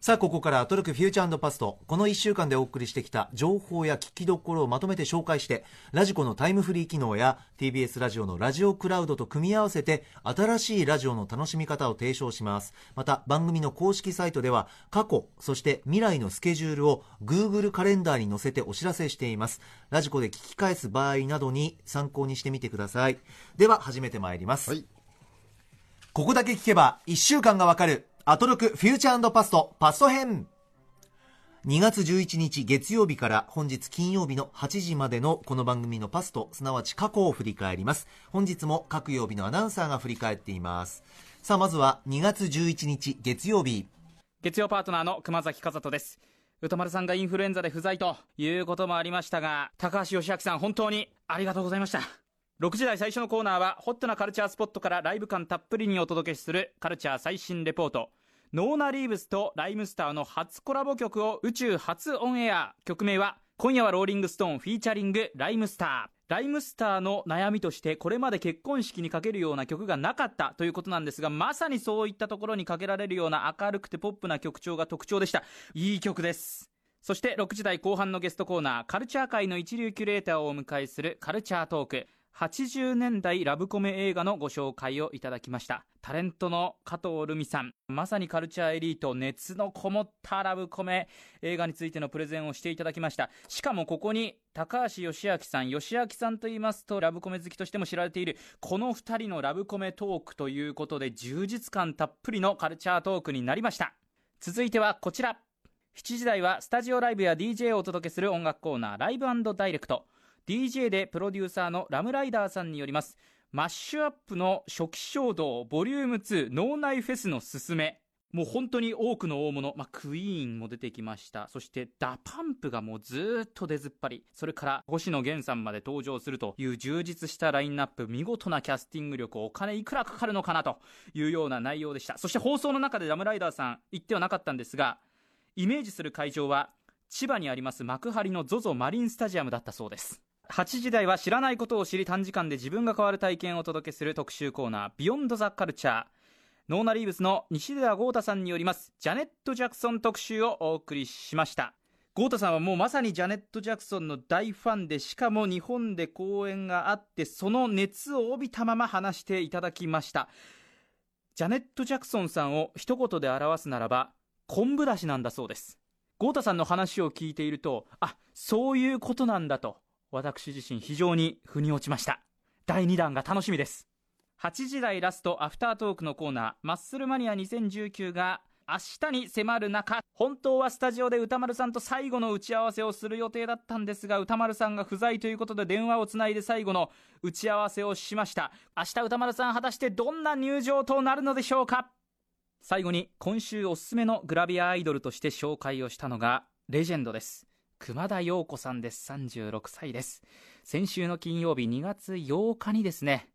さあ、ここからアトロクフューチャーパスト。この1週間でお送りしてきた情報や聞きどころをまとめて紹介して、ラジコのタイムフリー機能や TBS ラジオのラジオクラウドと組み合わせて、新しいラジオの楽しみ方を提唱します。また、番組の公式サイトでは、過去、そして未来のスケジュールを Google カレンダーに載せてお知らせしています。ラジコで聞き返す場合などに参考にしてみてください。では、始めてまいります。はいここだけ聞けば1週間がわかるアトロクフューチャーパストパスト編。2月11日月曜日から本日金曜日の8時までのこの番組のパストすなわち過去を振り返ります。本日も各曜日のアナウンサーが振り返っています。さあまずは2月11日月曜日。月曜パートナーの熊崎和人です。歌丸さんがインフルエンザで不在ということもありましたが高橋義明さん本当にありがとうございました。6時台最初のコーナーはホットなカルチャースポットからライブ感たっぷりにお届けするカルチャー最新レポート。ノーナ・リーブスとライムスターの初コラボ曲を宇宙初オンエア。曲名は今夜はローリングストーンフィーチャリングライムスター。ライムスターの悩みとしてこれまで結婚式にかけるような曲がなかったということなんですがまさにそういったところにかけられるような明るくてポップな曲調が特徴でした。いい曲です。そして6時台後半のゲストコーナーカルチャー界の一流キュレーターをお迎えするカルチャートーク。80年代ラブコメ映画のご紹介をいただきました。タレントの加藤留美さん。まさにカルチャーエリート熱のこもったラブコメ映画についてのプレゼンをしていただきました。しかもここに高橋義明さん義明さんと言いますとラブコメ好きとしても知られているこの2人のラブコメトークということで充実感たっぷりのカルチャートークになりました。続いてはこちら。7時台はスタジオライブや DJ をお届けする音楽コーナーライブダイレクト。DJ でプロデューサーの RAM RIDER さんによります。マッシュアップの初期衝動ボリューム2脳内フェスのすすめ。もう本当に多くの大物、まあ、クイーンも出てきました。そして DA PUMP がもうずっと出ずっぱり。それから星野源さんまで登場するという充実したラインナップ。見事なキャスティング力お金いくらかかるのかなというような内容でした。そして放送の中で RAM RIDER さん言ってはなかったんですがイメージする会場は千葉にあります幕張の ZOZO マリンスタジアムだったそうです。8時台は知らないことを知り短時間で自分が変わる体験をお届けする特集コーナービヨンドザカルチャーノーナリーブスの西寺豪太さんによりますジャネット・ジャクソン特集をお送りしました。豪太さんはもうまさにジャネット・ジャクソンの大ファンでしかも日本で公演があってその熱を帯びたまま話していただきました。ジャネット・ジャクソンさんを一言で表すならば昆布だしなんだそうです。豪太さんの話を聞いているとあそういうことなんだと。私自身非常に腑に落ちました。第2弾が楽しみです。8時台ラストアフタートークのコーナーマッスルマニア2019が明日に迫る中本当はスタジオで歌丸さんと最後の打ち合わせをする予定だったんですが歌丸さんが不在ということで電話をつないで最後の打ち合わせをしました。明日歌丸さん果たしてどんな入場となるのでしょうか？最後に今週おすすめのグラビアアイドルとして紹介をしたのがレジェンドです。熊田陽子さんです。36歳です。先週の金曜日2月8日にですね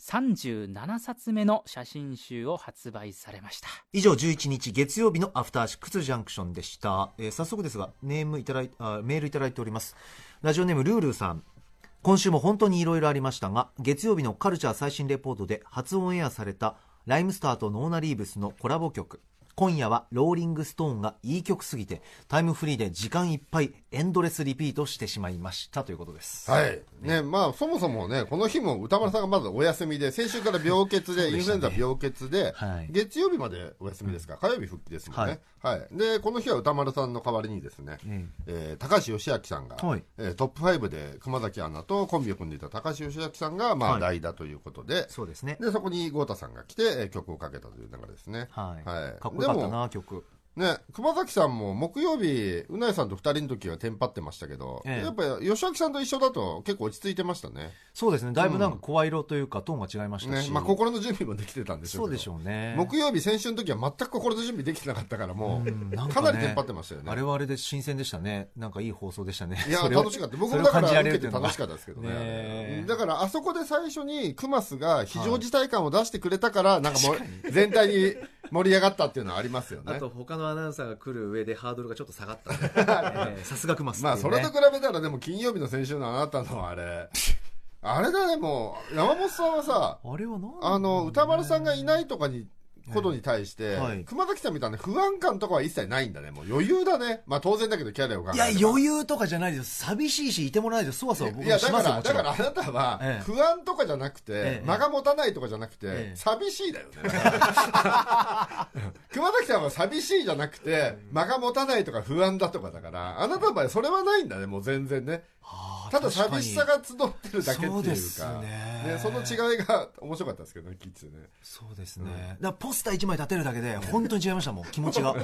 37冊目の写真集を発売されました。以上11日月曜日のアフターシックスジャンクションでした、えー早速ですがネームいただいあメールいただいております。ラジオネームルールーさん。今週も本当にいろいろありましたが月曜日のカルチャー最新レポートで初オンエアされた RHYMESTER と NONA REEVES のコラボ曲。今夜はローリングストーンがいい曲すぎてタイムフリーで時間いっぱいエンドレスリピートしてしまいましたということですはい。ね、まあ、そもそもね、この日も宇多丸さんがまずお休みで、先週から病欠で、インフルエンザ病欠で、はい月曜日までお休みですか、火曜日復帰ですもんね。はい。で、この日は歌丸さんの代わりにですね、えー高橋義明さんが、はい。えートップ5で熊崎アナとコンビを組んでいた高橋義明さんが、まあ、はい。代打ということで、そうですね。で、そこに豪太さんが来て、えー曲をかけたという流れですね。はい、はい。かっこよかったな曲ね、熊崎さんも木曜日、うなえさんと二人の時はテンパってましたけど、ええ。やっぱり吉明さんと一緒だと結構落ち着いてましたね。そうですね。だいぶなんか声色というかトーンが違いましたし、ねまあ、心の準備もできてたんでしょそううけど。でしょうね。木曜日、先週の時は全く心の準備できてなかったから、もう、うんなんかなりテンパってましたよね。あれはあれで新鮮でしたね。なんかいい放送でしたね。いや、楽しかった。僕もだから受けて楽しかったですけどね。ねえ。だから、あそこで最初にクマスが非常事態感を出してくれたから、なんかもう、全体に盛り上がったっていうのはありますよね。あと他のアナウンサーが来る上でハードルがちょっと下がった、ええさすがクマスっていうね。まあ、それと比べたら、でも金曜日の先週のあなたのあれ、あれだね、もう、山本さんはさ、あれは何あの、歌丸さんがいないとかにことに対して、はい。熊崎さんみたいな不安感とかは一切ないんだね。もう余裕だね。まあ当然だけどキャリアを考えいや余裕とかじゃないです。寂しいしいてもらえないとそわそわ僕いや、もしますよだから、だからあなたはええ、不安とかじゃなくてえ、え。間が持たないとかじゃなくてええ、寂しいだよね。熊崎さんは寂しいじゃなくて、間が持たないとか不安だとかだから、あなたの場合それはないんだね、もう全然ね。あ。ーただ寂しさが集ってるだけっていうか、そね。その違いが面白かったですけどね、聞いててね。そうですね、だポスター1枚立てるだけで本当に違いましたもん気持ちが。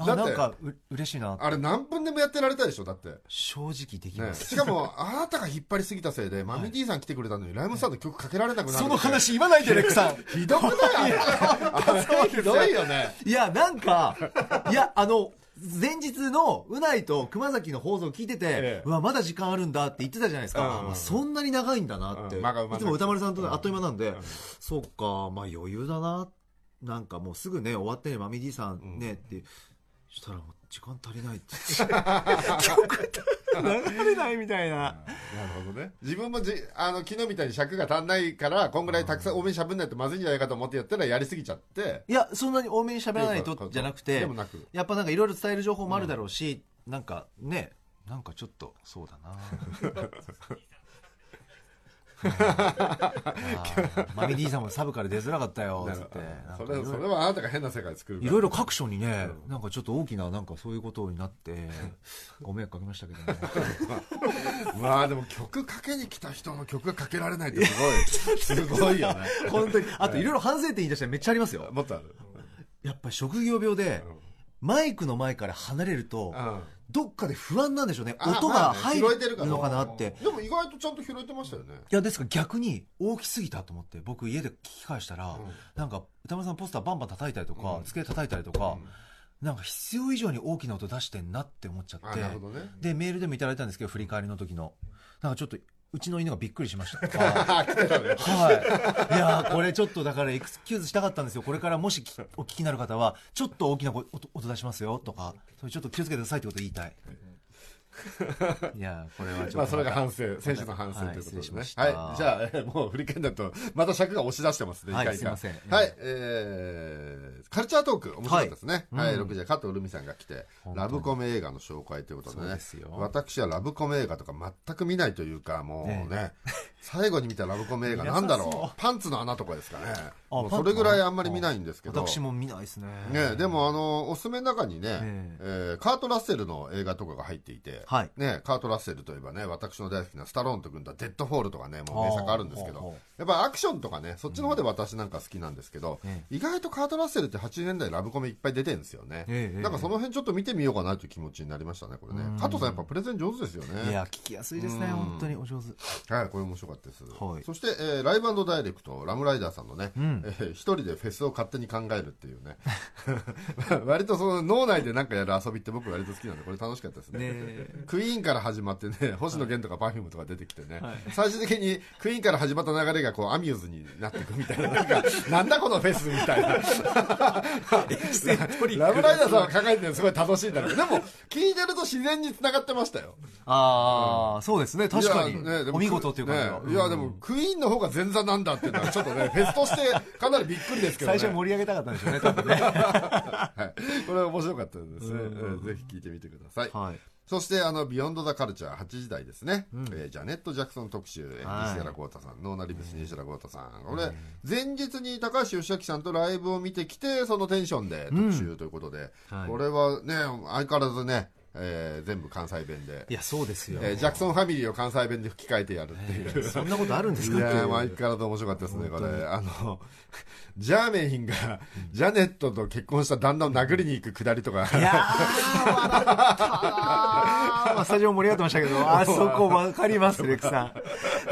あだってなんかう嬉しいなあれ何分でもやってられたでしょ、だって。正直できねま、す、しかも、あなたが引っ張りすぎたせいで、マミディさん来てくれたのに、ライムスターの曲かけられなくなる。その話言わないでレックさんひどくない？あれ。ひどいよね。いやなんかいやあの前日のうないと熊崎の放送を聞いてて、ええ。うわまだ時間あるんだって言ってたじゃないですか、うん。まあそんなに長いんだなって、うん。まいつも歌丸さんとあっという間なんで、ん。そうかまあ余裕だな。なんかもうすぐね終わってねマミディさんねって、したらもう時間足りないって 曲流れないみたいななるほどね。自分もじあの昨日みたいに尺が足んないから、こんぐらいたくさん多めに喋んないとまずいんじゃないかと思ってやったらやりすぎちゃって。いやそんなに多めに喋らないとじゃなくてでもなく。やっぱなんかいろいろ伝える情報もあるだろうし、なんかねなんかちょっとそうだな マミディさんもサブから出づらかったよつって。それそれはあなたが変な世界作るいろいろ各所にね、なんかちょっと大きななんかそういうことになって ご迷惑かけましたけどね。まあでも曲かけに来た人の曲がかけられないってすごい。すごいよね。本当に。あといろいろ反省点言い出したらめっちゃありますよ。もっとある。やっぱり職業病でマイクの前から離れるとうん。どっかで不安なんでしょうね。あ音が入るのかなって。でも意外とちゃんと拾えてましたよね。いやですから逆に大きすぎたと思って僕家で聞き返したら、なんか歌丸さんポスターバンバン叩いたりとか、うん。机叩いたりとか、なんか必要以上に大きな音出してんなって思っちゃっあてでメールでもいただいたんですけど振り返りの時の。なんかちょっとうちの犬がびっくりしました はい。いやーこれちょっとだからエクスキューズしたかったんですよ。これからもしきお聞きになる方は、ちょっと大きな声音音出しますよとか、それちょっと気をつけてくださいってことを言いたい。いやーこれはちょっと。まあそれが反省選手の反省ということですねました。はい。じゃあえーもう振り返るとまた尺が押し出してますね。はいすいません。はい。えーカルチャートーク面白かったですね。はい。はい。うん。6時は加藤留美さんが来てラブコメ映画の紹介ということでね。私はラブコメ映画とか全く見ないというかもうね。ね最後に見たラブコメ映画なんだろう。パンツの穴とかですかね。あもうそれぐらいあんまり見ないんですけど。私も見ないですね。ね、でもあのおすすめの中にね、ええ。ーカート・ラッセルの映画とかが入っていて、はい。ね、カート・ラッセルといえばね私の大好きなスタローンと組んだ「デッドフォール」とかねもう名作あるんですけどやっぱアクションとかねそっちの方で私なんか好きなんですけど、え意外とカート・ラッセルって80年代ラブコメいっぱい出てるんですよね、ええなんかその辺ちょっと見てみようかなという気持ちになりましたねこれね。うん。加藤さんやっぱプレゼン上手ですよね。いや、聞きやすいですね、うん。本当に。お上手。はい、これ面白かったです。はいそして、えーライブダイレクト、 RAM RIDER さんのね、うんえー一人でフェスを勝手に考えるっていうね。割とその脳内でなんかやる遊びって僕割と好きなんで、これ楽しかったですね。ねクイーンから始まってね、星野源とか Perfume とか出てきてね、はい最終的にクイーンから始まった流れがこうアミューズになっていくみたいな、なんか、なんだこのフェスみたいな。RAM RIDER さんは考えてるのすごい楽しいんだけど、でも、聞いてると自然に繋がってましたよ。ああ、そうですね、確かに。ねお見事っていう感じいや、でも、クイーンの方が前座なんだっていうのは、ちょっとね、フェスとしてかなりびっくりですけどね。最初盛り上げたかったんでしょうね、多分ね。はい。これ面白かったですね。ぜひ聞いてみてください。はい。そして、あの、ビヨンド・ザ・カルチャー8時台ですね。えージャネット・ジャクソン特集、西原豪太さん、ノーナリブス西原豪太さん。これ、前日に高橋芳朗さんとライブを見てきて、そのテンションで特集ということで、はいこれはね、相変わらずね、えー全部関西弁でい、や、そうですよ。えージャクソンファミリーを関西弁で吹き替えてやるっていう。そんなことあるんですか？いや相変わらず面白かったですね、これ。あの、ジャーメインが、ジャネットと結婚した旦那を殴りに行くくだりとか、いやー、まあ、スタジオ盛り上がってましたけど、あそこわかります、レックさん。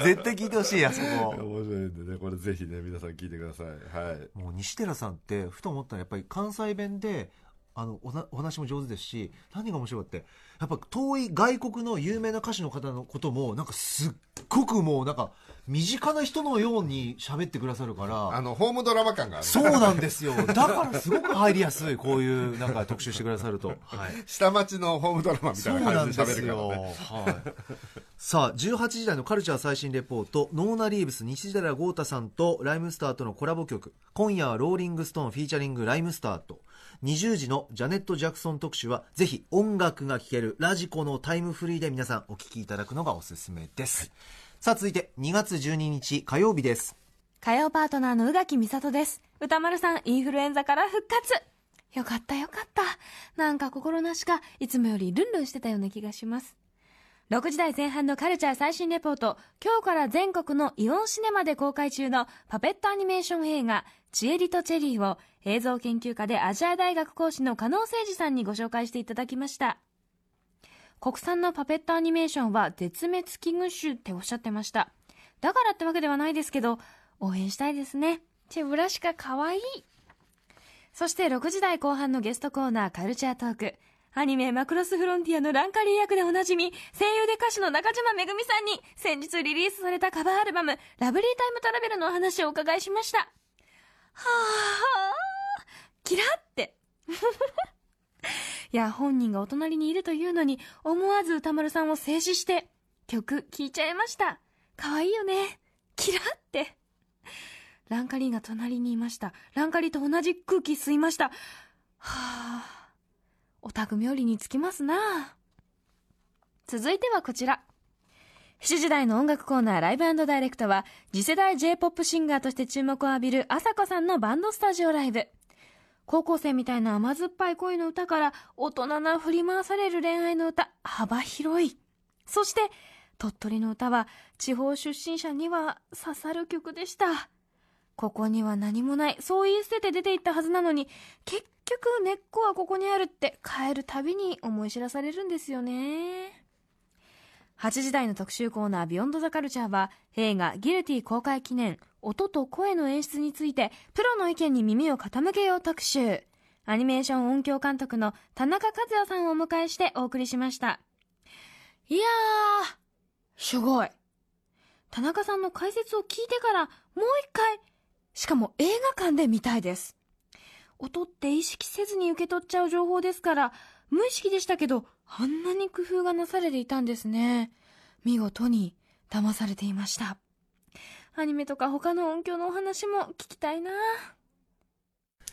絶対聞いてほしい、あそこ。面白いんでね、これぜひね、皆さん聞いてください。はい。もう西寺さんって、ふと思ったら、やっぱり関西弁で、あのおなお話も上手ですし、何が面白いって、やっぱ遠い外国の有名な歌手の方のことも、なんかすっごくもうなんか身近な人のように喋ってくださるからあのホームドラマ感がある。そうなんですよ。だからすごく入りやすいこういうなんか特集してくださると、はい、下町のホームドラマみたそいうな感じで喋るからすよ、ねはい、さあ18時台のカルチャー最新レポートノーナ・リーブス西寺豪太さんとライムスターとのコラボ曲今夜はローリングストーンフィーチャリングライムスターと20時のジャネット・ジャクソン特集はぜひ音楽が聴けるラジコのタイムフリーで皆さんお聴きいただくのがおすすめです、さあ続いて2月12日火曜日です火曜パートナーの宇垣美里です。歌丸さん、インフルエンザから復活よかったよかった。なんか心なしか、いつもよりルンルンしてたような気がします。6時台前半のカルチャー最新レポート、今日から全国のイオンシネマで公開中のパペットアニメーション映画、チエリとチェリーを映像研究家でアジア大学講師の加納誠司さんにご紹介していただきました。国産のパペットアニメーションは絶滅危惧種っておっしゃってました。だからってわけではないですけど、応援したいですね。チェブラシカかわいい。そして6時台後半のゲストコーナーカルチャートーク。アニメマクロスフロンティアのランカリー役でおなじみ、声優で歌手の中島めぐみさんに先日リリースされたカバーアルバム、ラブリータイムトラベルのお話をお伺いしました。はあ、キラって。いや、本人がお隣にいるというのに、思わず歌丸さんを静止して、曲聴いちゃいました。かわいいよね。キラって。ランカリーが隣にいました。ランカリーと同じ空気吸いました。はあ、お宅冥利につきますな。続いてはこちら。7時台の音楽コーナーライブダイレクトは、次世代 J-POP シンガーとして注目を浴びる朝子さんのバンドスタジオライブ。高校生みたいな甘酸っぱい恋の歌から、大人な振り回される恋愛の歌、幅広い。そして、鳥取の歌は、地方出身者には刺さる曲でした。ここには何もない、そう言い捨てて出て行ったはずなのに、結局根っこはここにあるって帰るたびに思い知らされるんですよね。8時台の特集コーナービヨンドザカルチャーは映画ギルティ公開記念音と声の演出についてプロの意見に耳を傾けよう特集。アニメーション音響監督の田中和也さんをお迎えしてお送りしました。いやー、すごい。田中さんの解説を聞いてからもう一回、しかも映画館で見たいです。音って意識せずに受け取っちゃう情報ですから、無意識でしたけど、あんなに工夫がなされていたんですね。見事に騙されていました。アニメとか他の音響のお話も聞きたいな。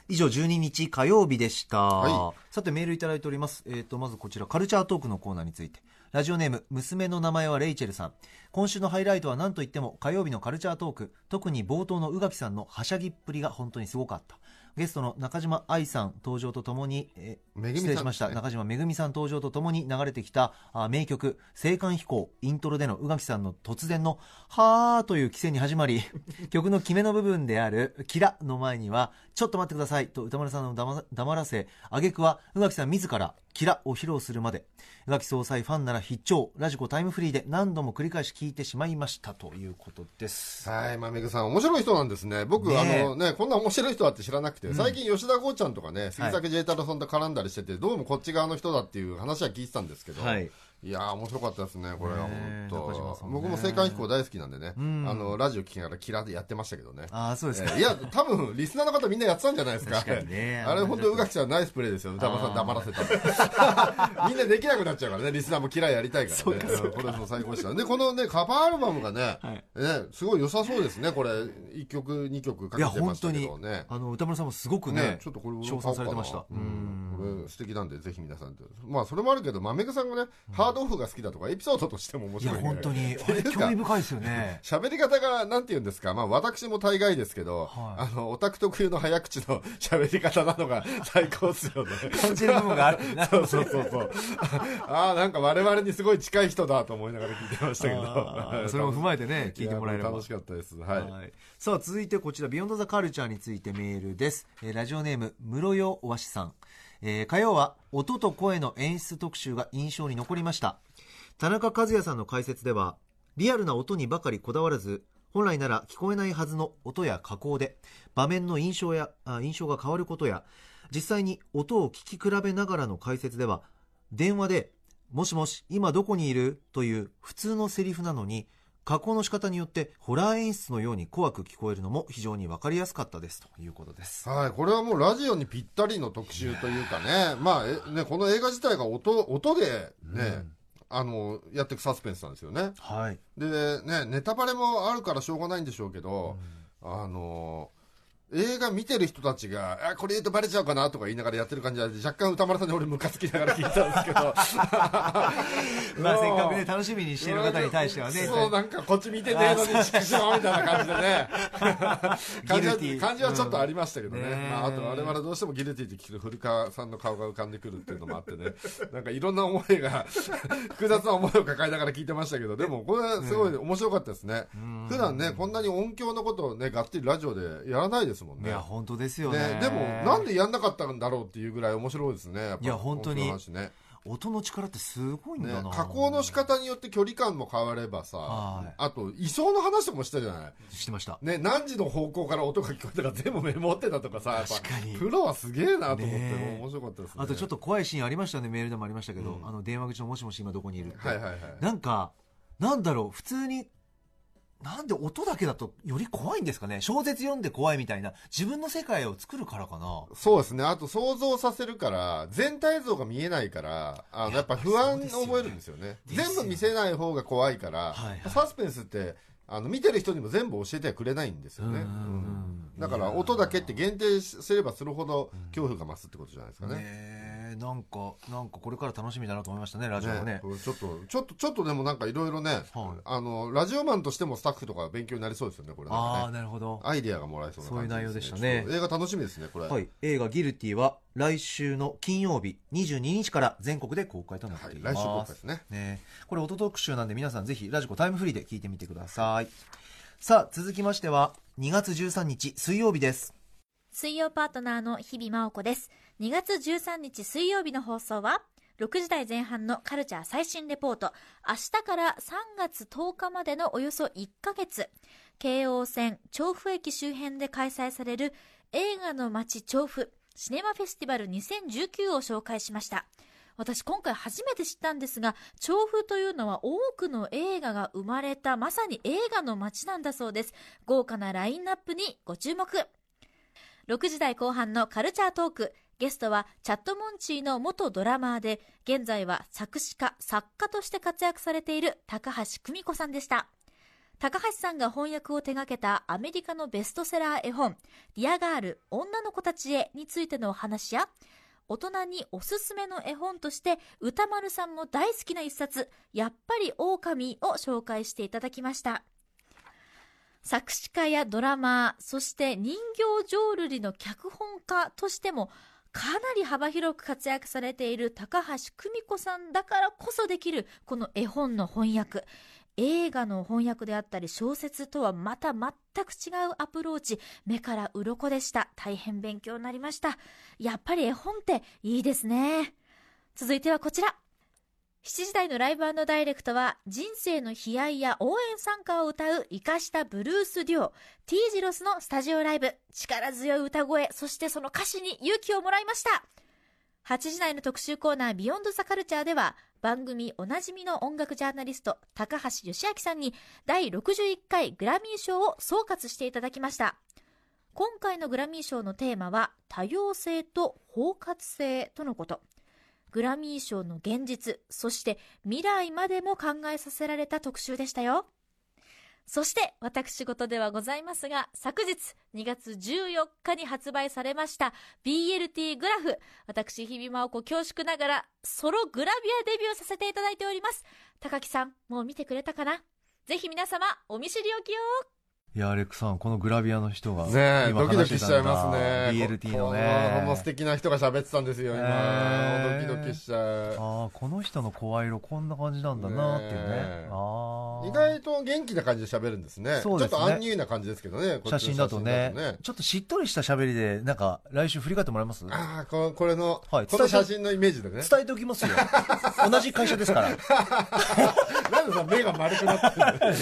以上12日火曜日でした、はさてメールいただいております、えー、とまずこちらカルチャートークのコーナーについて。ラジオネーム娘の名前はレイチェルさん。今週のハイライトは何といっても火曜日のカルチャートーク。特に冒頭の宇垣さんのはしゃぎっぷりが本当にすごかったゲストの中島愛さん登場とともに、えー失礼しました、中島めぐみさん登場とともに流れてきたあ名曲「青函飛行」イントロでの宇垣さんの突然の「はー」という規制に始まり 曲の決めの部分である「キラ」の前には「ちょっと待ってください」と歌丸さんを黙黙らせ挙句は宇垣さん自ら「キラ」を披露するまで。宇垣総裁ファンなら必聴ラジコタイムフリーで何度も繰り返し聞いてしまいましたということです。はい、まめぐさん、面白い人なんですね。僕、ねえ。あのね、こんな面白い人だって知らなくて、最近吉田剛ちゃんとかね、杉崎 J 太郎さんと絡んだりしてて、どうもこっち側の人だっていう話は聞いてたんですけど、はいいやー、面白かったですね、これは本当、僕も青函飛行大好きなんでね、んあの、ラジオ聞きながらキラでやってましたけどね。ああそうですか、えーいや、多分、リスナーの方みんなやってたんじゃないですか。確かにね あれ本当、宇垣さんナイスプレーですよ。歌丸さん黙らせた。みんなできなくなっちゃうからね、リスナーも嫌いやりたいからね。うんこれも最高でした。で、このね、カバーアルバムがね、ね、すごい良さそうですね、これ。1曲、2曲かけてました本当にけどね。あの歌丸さんもすごくねね、ちょっとこれ称賛されてましたこれ素敵なんでぜひ皆さんでまあそれもあるけどまめぐさんがね、ハードオフが好きだとかエピソードとしても面いや白い、ね、本当に。興味深いですよね。喋り方がなんて言うんですか。まあ私も大概ですけど、はい。あのオタク特有の早口の 喋り方なのが最高っすよね。感じる部分がある。なそうそうそうそう。ああなんか我々にすごい近い人だと思いながら聞いてましたけあどーそれも踏まえてね聞いてもらえれば。や楽しかったです。はい、はい。さあ続いてこちらビヨンドザカルチャーについてメールです、えーラジオネーム室代和紙さん、えー火曜は音と声の演出特集が印象に残りました田中和也さんの解説ではリアルな音にばかりこだわらず本来なら聞こえないはずの音や加工で場面の印象やあ印象が変わることや実際に音を聞き比べながらの解説では電話で「もしもし今どこにいる?」という普通のセリフなのに加工の仕方によってホラー演出のように怖く聞こえるのも非常に分かりやすかったですということです。はい、これはもうラジオにぴったりの特集というかね、まあえね、この映画自体が音音でね、あのやっていくサスペンスなんですよね。はい。でね、ネタバレもあるからしょうがないんでしょうけど、あの映画見てる人たちが、あ、これ言うとバレちゃうかなとか言いながらやってる感じは、若干歌丸さんに俺ムカつきながら聞いたんですけど。まあせっかくね楽しみにしている方に対してはねそう、なんかこっち見てねえのに、畜生みたいな感じでね。感じは感じはちょっとありましたけどね。うんねえまあ、あと我々どうしてもギルティって聞くと古川さんの顔が浮かんでくるっていうのもあってね。なんかいろんな思いが、複雑な思いを抱えながら聞いてましたけど、でもこれはすごい面白かったですね。普段ね、こんなに音響のことをね、がっつりラジオでやらないですもんね。いや本当ですよね。ね、でも、なんでやんなかったんだろうっていうぐらい面白いですね。やっぱいや本当に。ね。音の力ってすごいんだな、ね、加工の仕方によって距離感も変わればさ、はい。あと位相の話とかもしたじゃない、してました。ね、何時の方向から音が聞こえたか全部メモってたとかさ確かに。プロはすげえなと思って、ね面白かったですね。あとちょっと怖いシーンありましたよねメールでもありましたけど、うん。あの電話口のもしもし今どこにいるって、はいはいはい。なんかなんだろう普通になんで音だけだとより怖いんですかね？小説読んで怖いみたいな。自分の世界を作るからかな。そうですね。あと想像させるから全体像が見えないからあのやっぱ不安に覚えるんですよね。ね。全部見せない方が怖いから、はい。はいサスペンスってあの見てる人にも全部教えてはくれないんですよね、うんだから音だけって限定すればするほど恐怖が増すってことじゃないですかね。ねえなんかなんかこれから楽しみだなと思いましたねラジオもね。ねちょっとちょっとちょっとでもなんかいろいろね、はい。あのラジオマンとしてもスタッフとか勉強になりそうですよねこれ。なんああなるほど。アイディアがもらえそうな感じそういう内容でしたね。映画楽しみですねこれ。はい、映画「ギルティ」は来週の金曜日22日から全国で公開となっています、はい来週公開ですね。ね。これ音特集なんで皆さんぜひラジコタイムフリーで聞いてみてください。さあ続きましては2月13日水曜日です。水曜パートナーの日々真央子です。2月13日水曜日の放送は、6時台前半のカルチャー最新レポート、明日から3月10日までのおよそ1ヶ月、京王線調布駅周辺で開催される映画の街調布シネマフェスティバル2019を紹介しました。私今回初めて知ったんですが、調布というのは多くの映画が生まれたまさに映画の街なんだそうです。豪華なラインナップにご注目。6時台後半のカルチャートーク。ゲストはチャットモンチーの元ドラマーで、現在は作詞家、作家として活躍されている高橋久美子さんでした。高橋さんが翻訳を手掛けたアメリカのベストセラー絵本、ディアガール、女の子たちへについてのお話や、大人におすすめの絵本として、歌丸さんも大好きな一冊、やっぱり狼を紹介していただきました。作詞家やドラマー、そして人形浄瑠璃の脚本家としても、かなり幅広く活躍されている高橋久美子さんだからこそできる、この絵本の翻訳。映画の翻訳であったり小説とはまた全く違うアプローチ、目から鱗でした。大変勉強になりました。やっぱり絵本っていいですね。続いてはこちら。7時台のライブダイレクトは人生の悲哀や応援参加を歌う生かしたブルースデュオ T ジロスのスタジオライブ力強い歌声そしてその歌詞に勇気をもらいました。8時台の特集コーナービヨンドザカルチャーでは番組おなじみの音楽ジャーナリスト高橋義明さんに第61回グラミー賞を総括していただきました。今回のグラミー賞のテーマは多様性と包括性とのこと。グラミー賞の現実、そして未来までも考えさせられた特集でしたよ。そして、私事ではございますが、昨日2月14日に発売されました BLT グラフ。私、日々真央子恐縮ながら、ソログラビアデビューさせていただいております。高木さん、もう見てくれたかな？ぜひ皆様、お見知りおきを。いやアレックさんこのグラビアの人がねえ今ドキドキしちゃいますね。だ BLT のこねの素敵な人が喋ってたんですよ今、ドキドキしちゃう。ああこの人の声色こんな感じなんだなっていうね。ねえああ意外と元気な感じで喋るんですね。そうですね。ちょっとアンニュイな感じですけどね写真だとね。ちょっとしっとりした喋りでなんか来週振り返ってもらえます？ああここれの、はいこの写真のイメージでね。伝えておきますよ。同じ会社ですから。なんでさ目が丸くなってるん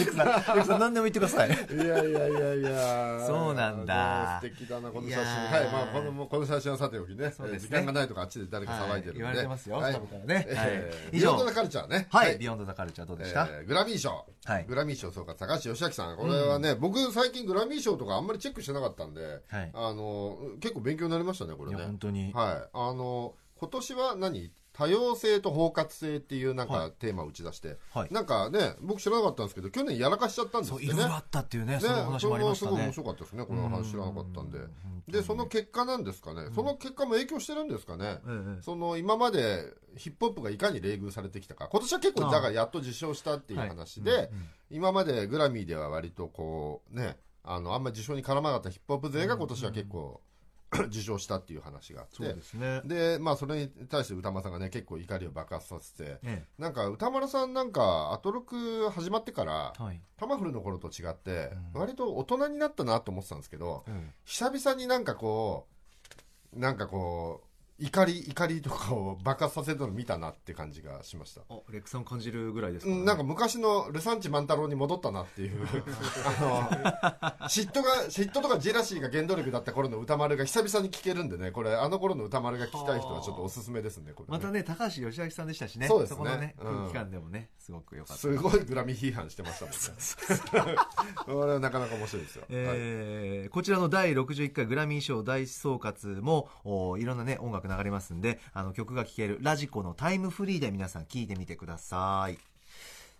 REC さん何でも言ってください。のいややいやいやいや。そうなんだ。素敵だなこの写真。いやー。はいまあこのこの写真はさておきね。時間がないとかあっちで誰か騒いでるんで、はい言われてますよはい。ね。えーはい。ビヨンドザカルチャーね。はい、ビヨンドザカルチャーどうでした、えーグラミー賞、はい。グラミー賞総括高橋芳朗さん。これはね、僕最近グラミー賞とかあんまりチェックしてなかったんで、はい。あの結構勉強になりましたねこれいやね本当に、はい。あの今年は何？多様性と包括性っていうなんはかテーマを打ち出して、はい。なんかね僕知らなかったんですけど去年やらかしちゃったんですそうってね。いろいろあったっていうねね、その話もありましたそれもすごい面ね白かったですね、この話知らなかったんで。うん。で、その結果なんですかね、その結果も影響してるんですかね。ええその今までヒップホップがいかに冷遇されてきたか、今年は結構、だからやっと受賞したっていう話で、はい。うんうん。今までグラミーでは割とこう、ね、あのあんまり受賞に絡まなかったヒップホップ勢が今年は結構、受賞したっていう話があって、そうですね。でまあ、それに対して歌丸さんがね、結構怒りを爆発させて、えなんか歌丸さんなんか、アトロク始まってから、えはい、タマフルの頃と違って、うん。割と大人になったなと思ってたんですけど、うん。久々になんかこう、なんかこう、怒り、怒りとかを爆発させたのを見たなって感じがしました。あレックさん感じるぐらいですか、うんなんか昔のルサンチ万太郎に戻ったなっていう、あの、嫉妬が、嫉妬とかジェラシーが原動力だった頃の歌丸が久々に聞けるんでね、これ、あの頃の歌丸が聞きたい人はちょっとおすすめですね、これ、ね。またね高橋義明さんでしたしねそうですねこのねうん空気感でもねすごく良かったすごいグラミー批判してましたもんね。これはなかなか面白いですよ。はいえーこちらの第61回グラミー賞大総括もおいろんなね音楽流れますんであの曲が聴けるラジコのタイムフリーで皆さん聴いてみてください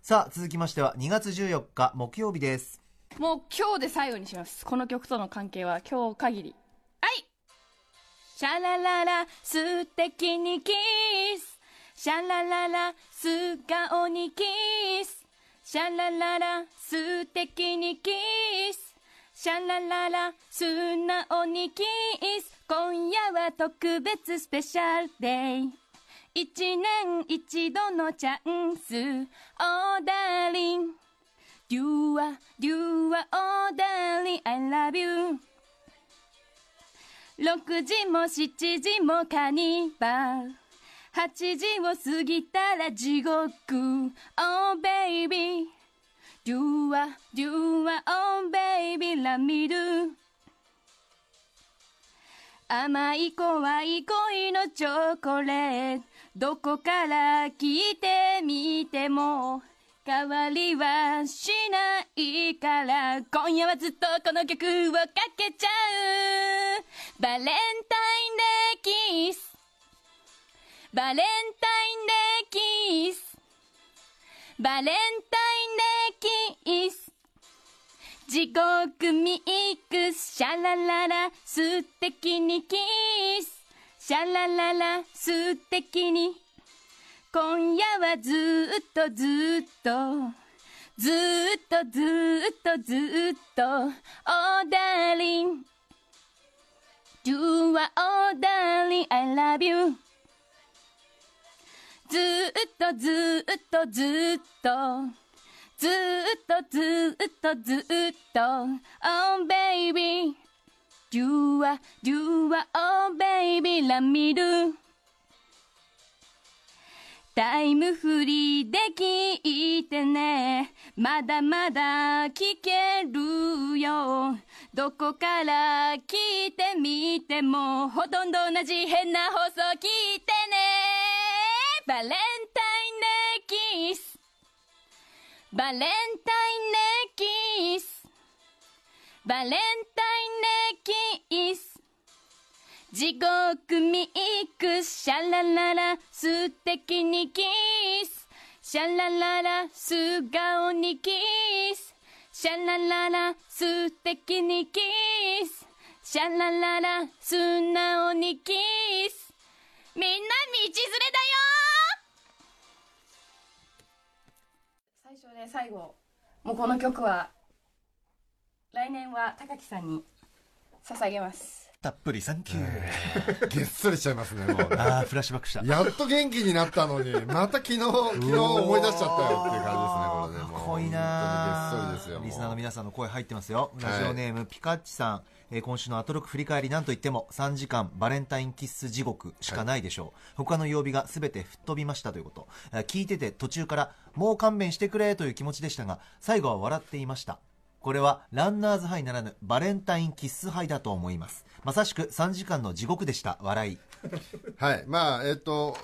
さあ続きましては2月14日木曜日ですもう今日で最後にします。この曲との関係は今日限り。はいシャラララ、素敵にキス。シャラララ、素顔にキス。シャラララ、素敵にキス。シャラララ、素直にキス。今夜は特別スペシャルデイ。一年一度のチャンス。Oh darling You are, you are, oh darling, I love you 6時も7時もカニバル8時を過ぎたら地獄 Oh baby You are, you are, oh baby, love me do. 甘い怖い恋のチョコレート。どこから聞いてみても変わりはしないから。今夜はずっとこの曲をかけちゃう。バレンタインデーキス。バレンタインデーキス。バレンタインデーキス。地獄ミックスシャラララ素敵にキス。シャラララ素敵に。今夜はずっとずっと。ずっとずっとずっと。Oh darling You are oh darling I love you. ずっとずっとずっと。ずっとずっとずっと。Oh baby. You are, you are, oh baby, let me do タイムフリーで聞いてね。まだまだ聞けるよ。どこから聞いてみてもほとんど同じ変な放送聞いてバレンタインデーキス。バレンタインデーキス。バレンタインデーキス。地獄ミックスシャラララ素敵にキス。シャラララ素顔にキス。シャラララ素敵にキス。シャラララ素直にキス。みんな道連れだよ最初で最後もうこの曲は来年は高木さんに捧げます。たっぷりサンキューげっそりしちゃいますね、もう。ね。ああフラッシュバックした。やっと元気になったのに、また昨日、昨日思い出しちゃったよっていう感じですね、これね。もう。かっこいいなげっそりですよ。リスナーの皆さんの声入ってますよ。ラジオネーム、ピカッチさん、えー今週のアトロク振り返りなんといっても3時間バレンタインキッス地獄しかないでしょう、他の曜日が全て吹っ飛びましたということ。えー聞いてて途中からもう勘弁してくれという気持ちでしたが最後は笑っていました。これはランナーズハイならぬバレンタインキッスハイだと思います。まさしく3時間の地獄でした。笑い。はい。まあ、えっと、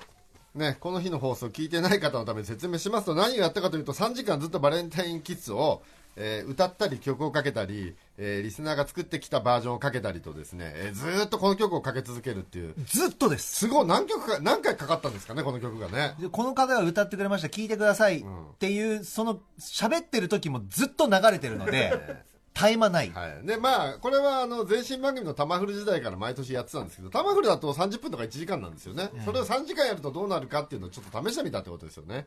ね、この日の放送聞いてない方のために説明しますと、何をやったかというと、3時間ずっとバレンタインキッスを、えー歌ったり曲をかけたり、えーリスナーが作ってきたバージョンをかけたりとですね、えーずーっとこの曲をかけ続けるっていう、ずっとです。すごい。何曲か、何回かかったんですかね、この曲がね。でこの方が歌ってくれました。聞いてください。っていう、その喋ってる時もずっと流れてるので 絶え間ない、はい。で、まあ、これは、あの、前身番組のタマフル時代から毎年やってたんですけど、タマフルだと30分とか1時間なんですよね。それを3時間やるとどうなるかっていうのをちょっと試してみたってことですよね。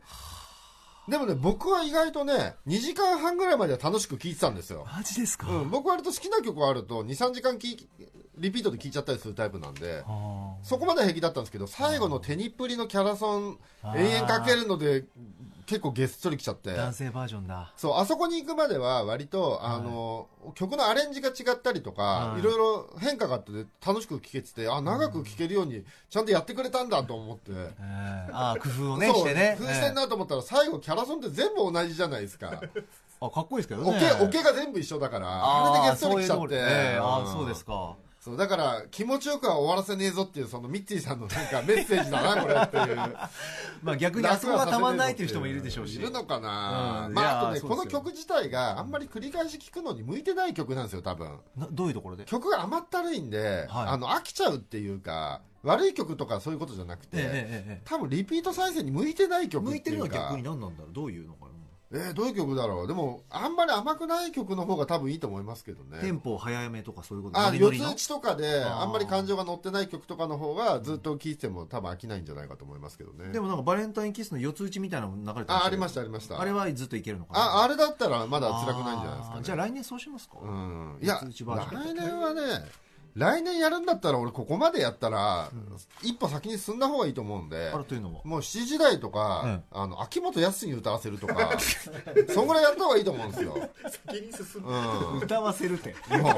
でもね、僕は意外とね、2時間半ぐらいまでは楽しく聴いてたんですよ。マジですか、うん、僕割と好きな曲があると、2、3時間聴いリピートで聴いちゃったりするタイプなんで、そこまでは平気だったんですけど、最後の手にっぷりのキャラソン、延々かけるので、結構げっそりきちゃって。男性バージョンだ。そう、あそこに行くまでは割と、あの、曲のアレンジが違ったりとか、はい。いろいろ変化があって楽しく聴けてて、あ、長く聴けるようにちゃんとやってくれたんだと思って。えーああ工夫をねしてね。工夫してんなと思ったら、最後キャラソンって全部同じじゃないですか。あかっこいいですけどオねケ、オケが全部一緒だから、あれでげっそりきちゃって。ええあん。あそうですかそう、だから、気持ちよくは終わらせねえぞっていう、そのミッツィさんのなんか メッセージだな、これっていう。まあ逆にあそこがたまんないという人もいるでしょうし。いるのかな、うん。まあ、あとね、この曲自体があんまり繰り返し聴くのに向いてない曲なんですよ、多分。などういうところで？曲が甘ったるいんで、はい。あの、飽きちゃうっていうか、悪い曲とかそういうことじゃなくて、えええ多分リピート再生に向いてない曲向いてるのっていうか。は逆に何なんだろう？どういうのかな？えーどういう曲だろう？でも、あんまり甘くない曲の方が多分いいと思いますけどね。テンポ早めとかそういうこと？あ四つ打ちとかで、あんまり感情が乗ってない曲とかの方が、ずっと聴いてても多分飽きないんじゃないかと思いますけどね。でもなんかバレンタインキスの四つ打ちみたいなの流れてあ、ありましした、ありましたた。あれはずっといけるのかな？あ、あれだったらまだ辛くないんじゃないですか、ね。じゃあ来年そうしますか、うん。いや、来年はね、来年やるんだったら俺ここまでやったら、一歩先に進んだ方がいいと思うんでというのはもう7時台とか、あの、秋元康に歌わせるとか、そんぐらいやった方がいいと思うんですよ。先に進む。うん。歌わせるって。も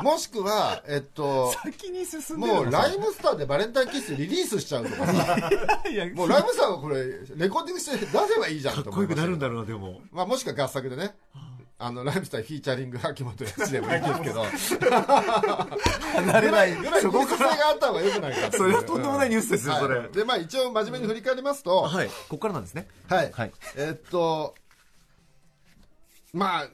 う、もしくは、えっと、先に進んでるもうライムスターでバレンタインキッスリリースしちゃうとかさ、もうライムスターはこれ、レコーディングして出せばいいじゃんかっと思いますよ。こよくなるんだろうなでも。まあもしくは合作でね、あの、ライムスターフィーチャリング秋元康でもいいですけど、なれないぐらいニュース性があった方がよくないかそれはとんでもないニュースですよはい。それ。で、まあ一応真面目に振り返りますと、はい。ここからなんですね。はい。はい。えっと、まあ、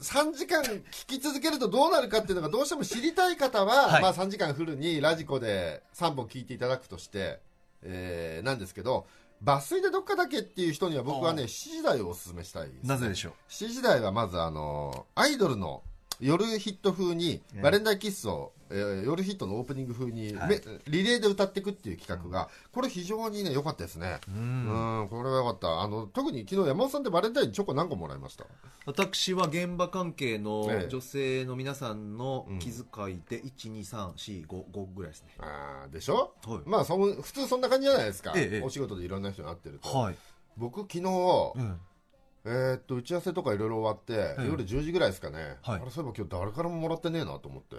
3時間聞き続けるとどうなるかっていうのがどうしても知りたい方は、はい。まあ3時間フルにラジコで3本聞いていただくとして、えー、なんですけど、抜粋でどっかだけっていう人には僕はね、7時台をお勧めしたいなぜでしょう？7時台はまずあの、アイドルの夜ヒット風に、バレンタインキッスを、えー夜ヒットのオープニング風に、めリレーで歌っていくっていう企画が、これ非常にね、良かったですね。うん、これは良かった。あの、特に昨日山本さんってバレンタインチョコ何個もらいました。私は現場関係のええ。女性の皆さんの気遣いで12345ぐらいですね。あーでしょ、はい。まあその、普通そんな感じじゃないですか。えお仕事でいろんな人に会ってると。はい。僕昨日、うん。えーっと、打ち合わせとかいろいろ終わって、ええ夜10時ぐらいですかね。はい。あれ、そういえば今日誰からももらってねえなと思って。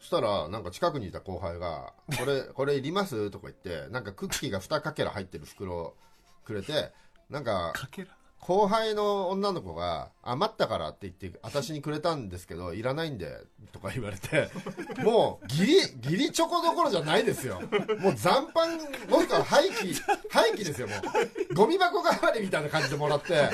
そしたら、なんか近くにいた後輩が、これ、これいります？とか言って、なんかクッキーが2かけら入ってる袋くれて、なんか、かけら？後輩の女の子が余ったからって言って私にくれたんですけどいらないんでとか言われて もうギリギリチョコどころじゃないですよ。もう残飯もしくは廃棄廃棄ですよもう。ゴミ箱代わりみたいな感じでもらって。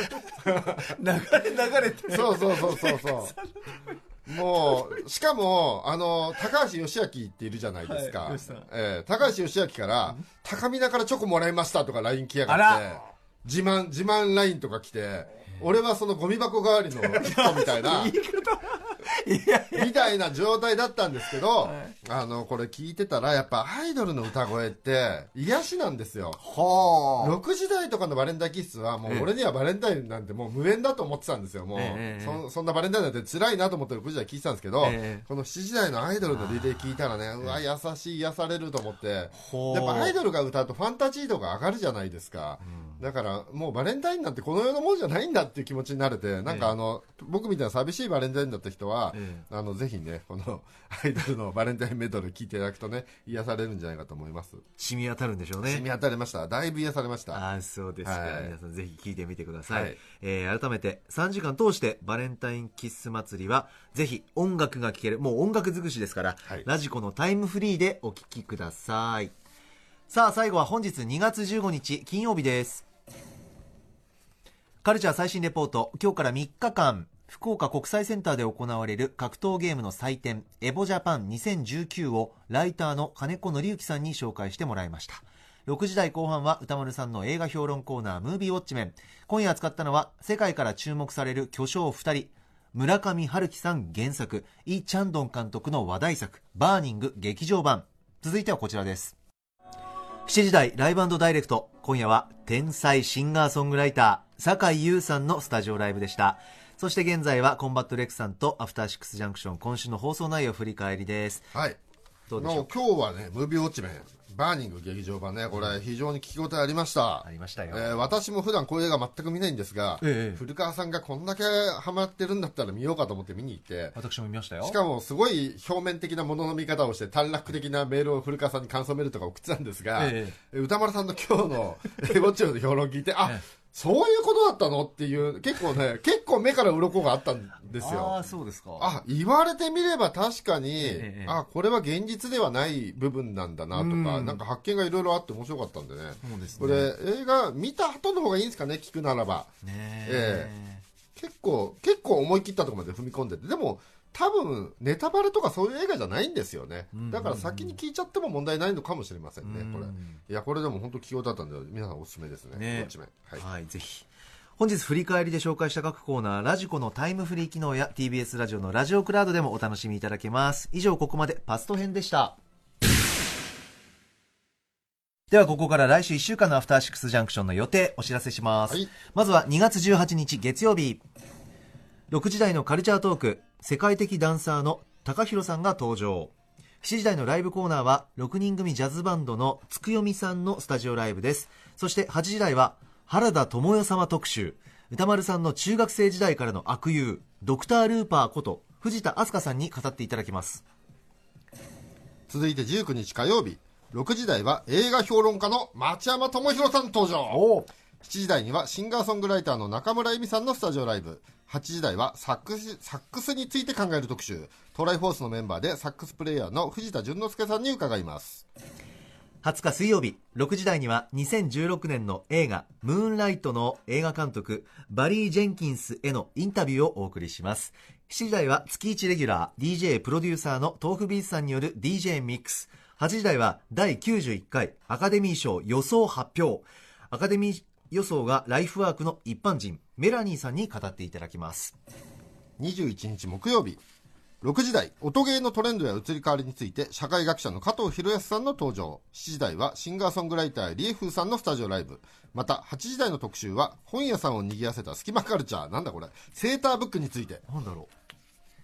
流れ流れて。そうそうそうそうそう もうしかもあの高橋義明っているじゃないですか、はいえー高橋義明から高見菜からチョコもらいましたとか LINE 来やがあって自慢自慢 LINE とか来て俺はそのゴミ箱代わりの人みたいな みたいな状態だったんですけど、あのこれ聞いてたらやっぱアイドルの歌声って癒しなんですよ。は6時台とかのバレンタインキッスはもう俺にはバレンタインなんてもう無縁だと思ってたんですよもう、ええそそんなバレンタインなんて辛いなと思って6時台聞いてたんですけど、ええ。この7時台のアイドルのリレー聞いたらねうわ優しい癒されると思って。やっぱアイドルが歌うとファンタジー度が上がるじゃないですか、だからもうバレンタインなんてこの世のもんじゃないんだっていう気持ちになれてなんかあの、僕みたいな寂しいバレンタインだった人はあのぜひねこの アイドルのバレンタインメドレー聞いていただくとね癒されるんじゃないかと思います。染み当たるんでしょうね。染み当たりました。だいぶ癒されました。ああそうですか、はい。皆さんぜひ聞いてみてください、はい。えー改めて3時間通してバレンタインキッス祭りはぜひ音楽が聴けるもう音楽尽くしですから、はい。ラジコのタイムフリーでお聴きください。さあ最後は本日2月15日金曜日ですカルチャー最新レポート。今日から3日間。福岡国際センターで行われる格闘ゲームの祭典エボジャパン2019をライターの金子紀之さんに紹介してもらいました。6時台後半は歌丸さんの映画評論コーナームービーウォッチメン。今夜扱ったのは世界から注目される巨匠2人村上春樹さん原作。イ・チャンドン監督の話題作バーニング劇場版。続いてはこちらです。7時台ライブダイレクト。今夜は天才シンガーソングライターさかいゆうさんのスタジオライブでした。そして現在はコンバット RECさんとアフターシックスジャンクション今週の放送内容振り返りです。はい。どうでしょう？もう今日はねムービーウォッチメンバーニング劇場版ねこれ非常に聞き応えありました。ありましたよ、えー私も普段こういう映画全く見ないんですが、ええ。古川さんがこんだけハマってるんだったら見ようかと思って見に行って。私も見ましたよ。しかもすごい表面的なものの見方をして短絡的なメールを古川さんに感想メールとか送ってたんですが、え歌丸さんの今日のエボッチョの評論聞いてあ、ええそういうことだったの？っていう結構ね 結構目から鱗があったんですあよ。あそうですか。あ言われてみれば確かに、ええあこれは現実ではない部分なんだなとか、うん。なんか発見がいろいろあって面白かったんでね。そうですね。これ映画見た後の方がいいんですかね？聞くならば。ねえ。結構結構思い切ったところまで踏み込んでて。でも多分ネタバレとかそういう映画じゃないんですよね、んだから先に聞いちゃっても問題ないのかもしれませんね、うん。これ。いやこれでも本当気をだったんで皆さんおすすめですね。ね。はい。はい、ぜひ。本日振り返りで紹介した各コーナーラジコのタイムフリー機能や TBS ラジオのラジオクラウドでもお楽しみいただけます。以上ここまでパスト編でした。ではここから来週1週間のアフターシックスジャンクションの予定お知らせします、はい。まずは2月18日月曜日。6時台のカルチャートーク世界的ダンサーの高弘さんが登場。7時台のライブコーナーは6人組ジャズバンドのつくよみさんのスタジオライブです。そして8時台は原田知世様特集。歌丸さんの中学生時代からの悪友ドクター・ルーパーこと藤田明日香さんに語っていただきます。続いて19日火曜日6時台は映画評論家の町山智博さん登場。お7時台にはシンガーソングライターの中村恵美さんのスタジオライブ。8時台はサックスサックスについて考える特集。トライフォースのメンバーでサックスプレイヤーの藤田淳之介さんに伺います。20日水曜日6時台には2016年の映画「ムーンライト」の映画監督バリー・ジェンキンスへのインタビューをお送りします。7時台は月1レギュラー DJ プロデューサーの豆腐ビーツさんによる DJ ミックス。8時台は第91回アカデミー賞予想発表。アカデミー予想がライフワークの一般人メラニーさんに語っていただきます。21日木曜日6時台音ゲーのトレンドや移り変わりについて社会学者の加藤博康さんの登場。7時台はシンガーソングライターリエフーさんのスタジオライブ。また8時台の特集は本屋さんを賑わせた隙間カルチャー。なんだこれ。セーターブックについて。なんだろ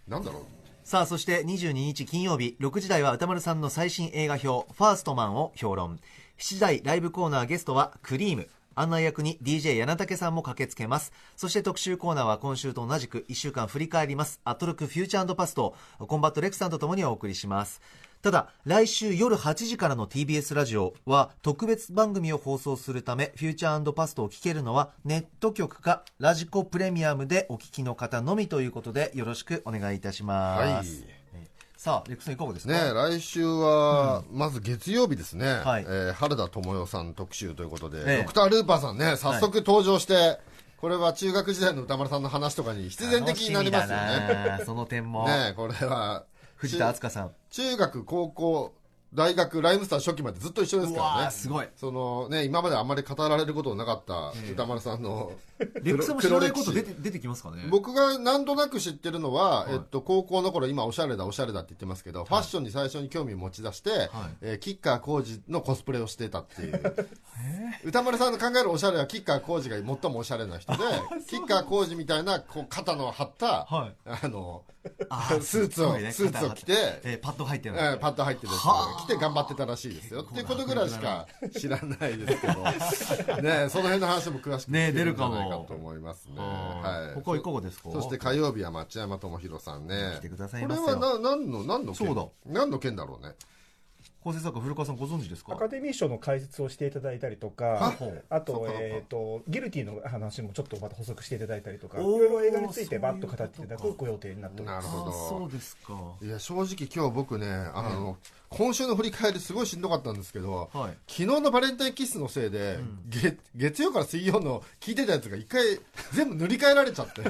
う。なんだろう。さあそして22日金曜日6時台は宇多丸さんの最新映画評「ファーストマン」を評論。7時台ライブコーナーゲストはクリーム案内役に DJ 柳竹さんも駆けつけます。そして特集コーナーは今週と同じく1週間振り返ります。アトロクフューチャーパストコンバット RECさんとともにお送りします。ただ来週夜8時からの TBS ラジオは特別番組を放送するためフューチャーパストを聞けるのはネット局かラジコプレミアムでお聞きの方のみということでよろしくお願いいたします、はい。さあレックさんいかがですかね来週は、まず月曜日ですね、はい。えー原田知世さん特集ということで、ええ。ドクター・ルーパーさんね早速登場して、これは中学時代の歌丸さんの話とかに必然的になりますよ楽しみねだなその点も、ねこれは。藤田敦香さん。中学高校大学ライムスター初期までずっと一緒ですうからね。すごい。そのね今まであんまり語られることのなかった歌丸さんの、レックさんも知らないこと出て出てきますかね？僕が何となく知ってるのは、えっと、高校の頃今おしゃれだおしゃれだって言ってますけど、ファッションに最初に興味を持ち出して、えー吉川晃司のコスプレをしてたっていう。歌丸さんの考えるおしゃれは吉川晃司が最もおしゃれな人で吉川晃司みたいなこう肩の張った、はい。あのあ スーツをねスーツを着てえーパッド入ってる。えーパッド入ってる着て頑張ってたらしいですよ。っていうことぐらいしか知らないですけど。ねその辺の話も詳しくね聞けるんじゃ出るかもないかと思いますね。はい。他いかがですか？そして火曜日は町山智博さんね。来てくださいこれますよ。はな何の何の件そうだ。何の件だろうね構成作家古川さんご存知ですか？アカデミー賞の解説をしていただいたりとあか、あとえっ、と、ギルティの話もちょっとまた補足していただいたりとか、いろいろ映画についてバッと語っていただくご予定になっております。なるほどあそうですか。いや正直今日僕ねあの、今週の振り返りすごいしんどかったんですけど、はい。昨日のバレンタインキッスのせいで、月月曜から水曜の聞いてたやつが一回全部塗り替えられちゃって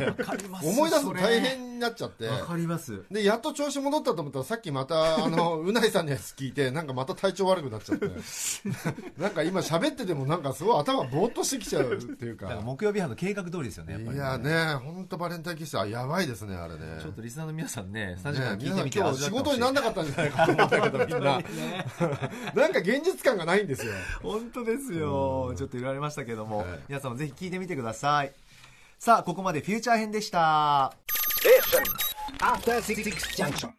思い出すの大変になっちゃって。わかります。でやっと調子戻ったと思ったらさっきまたあの うないさんのやつ聞いてなんかまた体調悪くなっちゃって。なんか今喋っててもなんかすごい頭ぼーっとしてきちゃうっていうか。木曜日班の計画通りですよねやっぱりいやね本当バレンタインキッスはやばいですねあれね。ちょっとリスナーの皆さんね3時ね間聞いてみて皆さん今日仕事にならなかったんじゃないかと思ったけどみんな。なんか現実感がないんですよ。本当ですよ。ちょっといろいろありましたけども、はい。皆さんもぜひ聞いてみてください。さあここまでフューチャー編でした。After Six Junction.